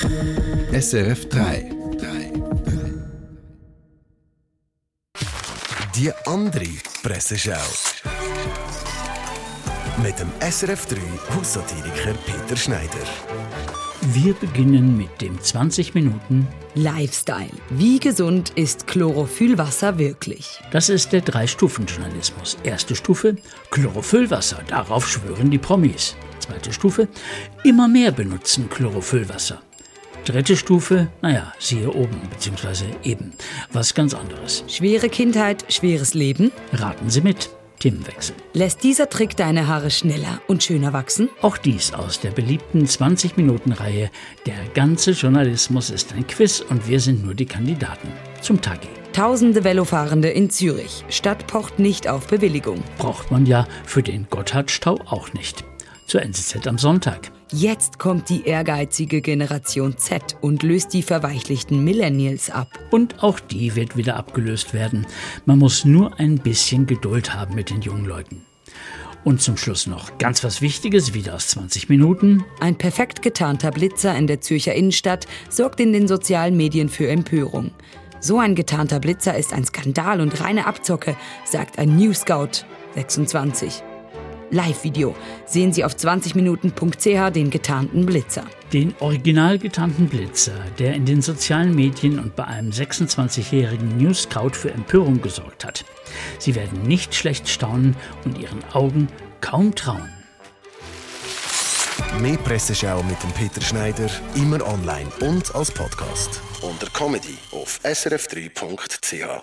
SRF 3. Die andere Presseschau. Mit dem SRF 3 Haussatiriker Peter Schneider. Wir beginnen mit dem 20 Minuten. Lifestyle. Wie gesund ist Chlorophyllwasser wirklich? Das ist der Drei-Stufen-Journalismus. Erste Stufe, Chlorophyllwasser. Darauf schwören die Promis. Zweite Stufe, immer mehr benutzen Chlorophyllwasser. Dritte Stufe, naja, siehe oben, beziehungsweise eben. Was ganz anderes. Schwere Kindheit, schweres Leben? Raten Sie mit. Themenwechsel. Lässt dieser Trick deine Haare schneller und schöner wachsen? Auch dies aus der beliebten 20-Minuten-Reihe Der ganze Journalismus ist ein Quiz und wir sind nur die Kandidaten. Zum Tagi. Tausende Velofahrende in Zürich. Stadt pocht nicht auf Bewilligung. Braucht man ja für den Gotthardstau auch nicht. Zur NZZ am Sonntag. Jetzt kommt die ehrgeizige Generation Z und löst die verweichlichten Millennials ab. Und auch die wird wieder abgelöst werden. Man muss nur ein bisschen Geduld haben mit den jungen Leuten. Und zum Schluss noch ganz was Wichtiges, wieder aus 20 Minuten. Ein perfekt getarnter Blitzer in der Zürcher Innenstadt sorgt in den sozialen Medien für Empörung. So ein getarnter Blitzer ist ein Skandal und reine Abzocke, sagt ein New Scout 26. Live-Video sehen Sie auf 20minuten.ch den getarnten Blitzer. Den original getarnten Blitzer, der in den sozialen Medien und bei einem 26-jährigen News Scout für Empörung gesorgt hat. Sie werden nicht schlecht staunen und Ihren Augen kaum trauen. Mehr Presseschau mit dem Peter Schneider, immer online und als Podcast. Unter Comedy auf srf3.ch.